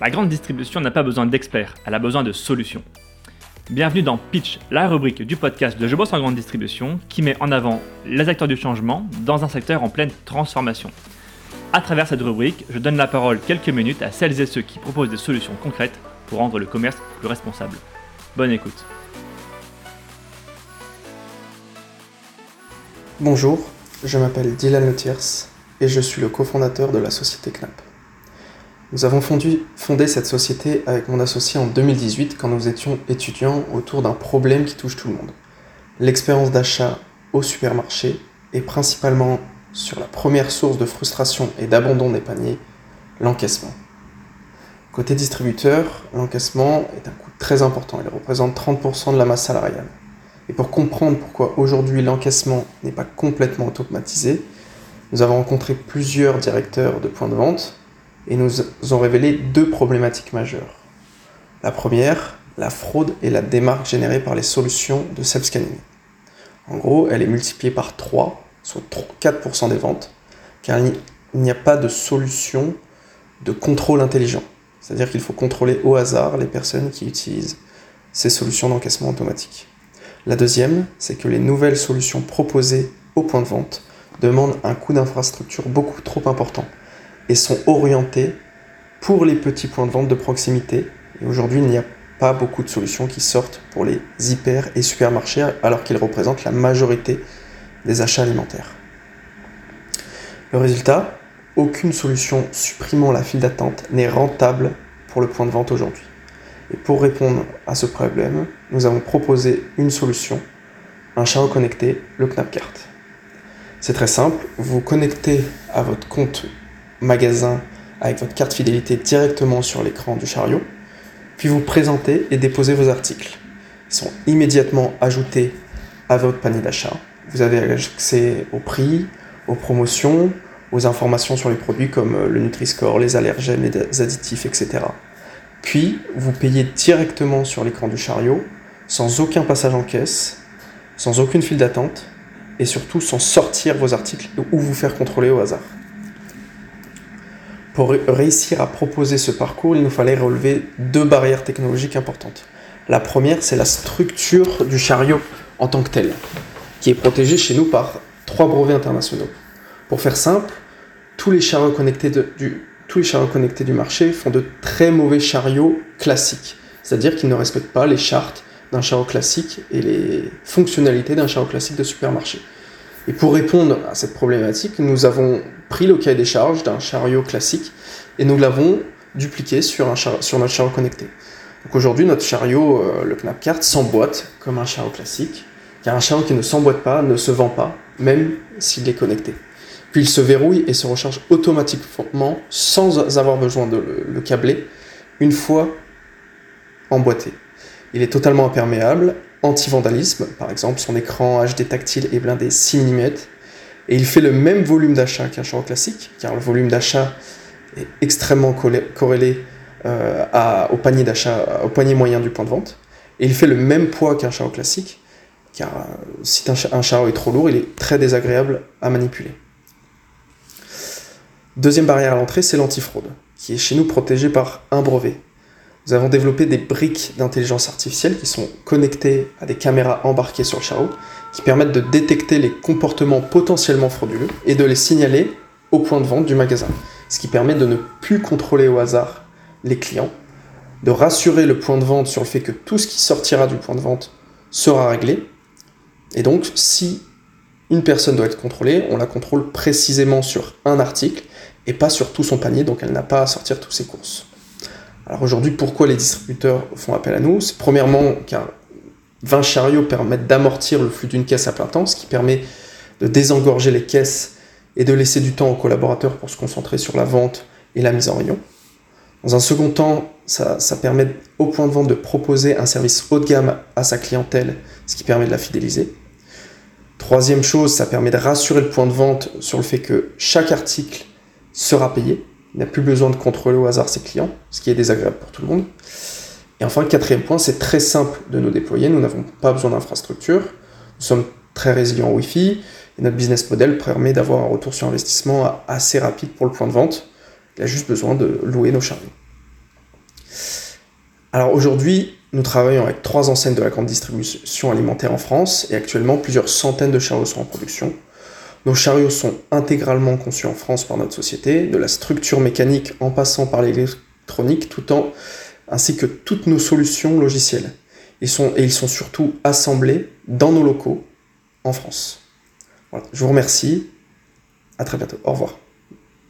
La grande distribution n'a pas besoin d'experts, elle a besoin de solutions. Bienvenue dans Pitch, la rubrique du podcast de Je bosse en grande distribution qui met en avant les acteurs du changement dans un secteur en pleine transformation. À travers cette rubrique, je donne la parole quelques minutes à celles et ceux qui proposent des solutions concrètes pour rendre le commerce plus responsable. Bonne écoute. Bonjour, je m'appelle Dylan Letiers et je suis le cofondateur de la société Knap. Nous avons fondé, cette société avec mon associé en 2018 quand nous étions étudiants autour d'un problème qui touche tout le monde. L'expérience d'achat au supermarché et principalement sur la première source de frustration et d'abandon des paniers, l'encaissement. Côté distributeur, l'encaissement est un coût très important, il représente 30% de la masse salariale. Et pour comprendre pourquoi aujourd'hui l'encaissement n'est pas complètement automatisé, nous avons rencontré plusieurs directeurs de points de vente et nous ont révélé deux problématiques majeures. La première, la fraude et la démarque générée par les solutions de self-scanning. En gros, elle est multipliée par 3, soit 4% des ventes, car il n'y a pas de solution de contrôle intelligent. C'est-à-dire qu'il faut contrôler au hasard les personnes qui utilisent ces solutions d'encaissement automatique. La deuxième, c'est que les nouvelles solutions proposées au point de vente demandent un coût d'infrastructure beaucoup trop important et sont orientées pour les petits points de vente de proximité. Et aujourd'hui, il n'y a pas beaucoup de solutions qui sortent pour les hyper et supermarchés alors qu'ils représentent la majorité des achats alimentaires. Le résultat, aucune solution supprimant la file d'attente n'est rentable pour le point de vente aujourd'hui. Et pour répondre à ce problème, nous avons proposé une solution, un chariot connecté, le Knapcart. C'est très simple, vous connectez à votre compte magasin avec votre carte fidélité directement sur l'écran du chariot, puis vous présentez et déposez vos articles. Ils sont immédiatement ajoutés à votre panier d'achat. Vous avez accès au prix, aux promotions, aux informations sur les produits comme le Nutri-Score, les allergènes, les additifs, etc. Puis, vous payez directement sur l'écran du chariot, sans aucun passage en caisse, sans aucune file d'attente, et surtout sans sortir vos articles ou vous faire contrôler au hasard. Pour réussir à proposer ce parcours, il nous fallait relever deux barrières technologiques importantes. La première, c'est la structure du chariot en tant que tel, qui est protégée chez nous par trois brevets internationaux. Pour faire simple, tous les chariots connectés du, marché font de très mauvais chariots classiques, c'est-à-dire qu'ils ne respectent pas les chartes d'un chariot classique et les fonctionnalités d'un chariot classique de supermarché. Et pour répondre à cette problématique, nous avons pris le cahier des charges d'un chariot classique et nous l'avons dupliqué sur, notre chariot connecté. Donc aujourd'hui, notre chariot, euh, le Knapcart, s'emboîte comme un chariot classique, car un chariot qui ne s'emboîte pas ne se vend pas, même s'il est connecté. Puis il se verrouille et se recharge automatiquement sans avoir besoin de le, câbler une fois emboîté. Il est totalement imperméable, anti-vandalisme, par exemple son écran HD tactile est blindé 6 mm, et il fait le même volume d'achat qu'un chariot classique, car le volume d'achat est extrêmement corrélé euh, au panier d'achat, au panier moyen du point de vente, et il fait le même poids qu'un chariot classique, car euh, si un chariot est trop lourd, il est très désagréable à manipuler. Deuxième barrière à l'entrée, c'est l'antifraude, qui est chez nous protégée par un brevet. Nous avons développé des briques d'intelligence artificielle qui sont connectées à des caméras embarquées sur le chariot, qui permettent de détecter les comportements potentiellement frauduleux et de les signaler au point de vente du magasin. Ce qui permet de ne plus contrôler au hasard les clients, de rassurer le point de vente sur le fait que tout ce qui sortira du point de vente sera réglé. Et donc, si une personne doit être contrôlée, on la contrôle précisément sur un article et pas sur tout son panier, donc elle n'a pas à sortir toutes ses courses. Alors aujourd'hui, pourquoi les distributeurs font appel à nous? C'est premièrement car 20 chariots permettent d'amortir le flux d'une caisse à plein temps, ce qui permet de désengorger les caisses et de laisser du temps aux collaborateurs pour se concentrer sur la vente et la mise en rayon. Dans un second temps, ça, ça, permet au point de vente de proposer un service haut de gamme à sa clientèle, ce qui permet de la fidéliser. Troisième chose, ça permet de rassurer le point de vente sur le fait que chaque article sera payé. Il n'a plus besoin de contrôler au hasard ses clients, ce qui est désagréable pour tout le monde. Et enfin, le quatrième point, c'est très simple de nous déployer. Nous n'avons pas besoin d'infrastructure. Nous sommes très résilients au Wi-Fi. Notre business model permet d'avoir un retour sur investissement assez rapide pour le point de vente. Il a juste besoin de louer nos chariots. Alors aujourd'hui, nous travaillons avec trois enseignes de la grande distribution alimentaire en France et actuellement plusieurs centaines de chariots sont en production. Nos chariots sont intégralement conçus en France par notre société, de la structure mécanique en passant par l'électronique, tout en ainsi que toutes nos solutions logicielles. Ils sont, et ils sont surtout assemblés dans nos locaux en France. Je vous remercie. À très bientôt. Au revoir.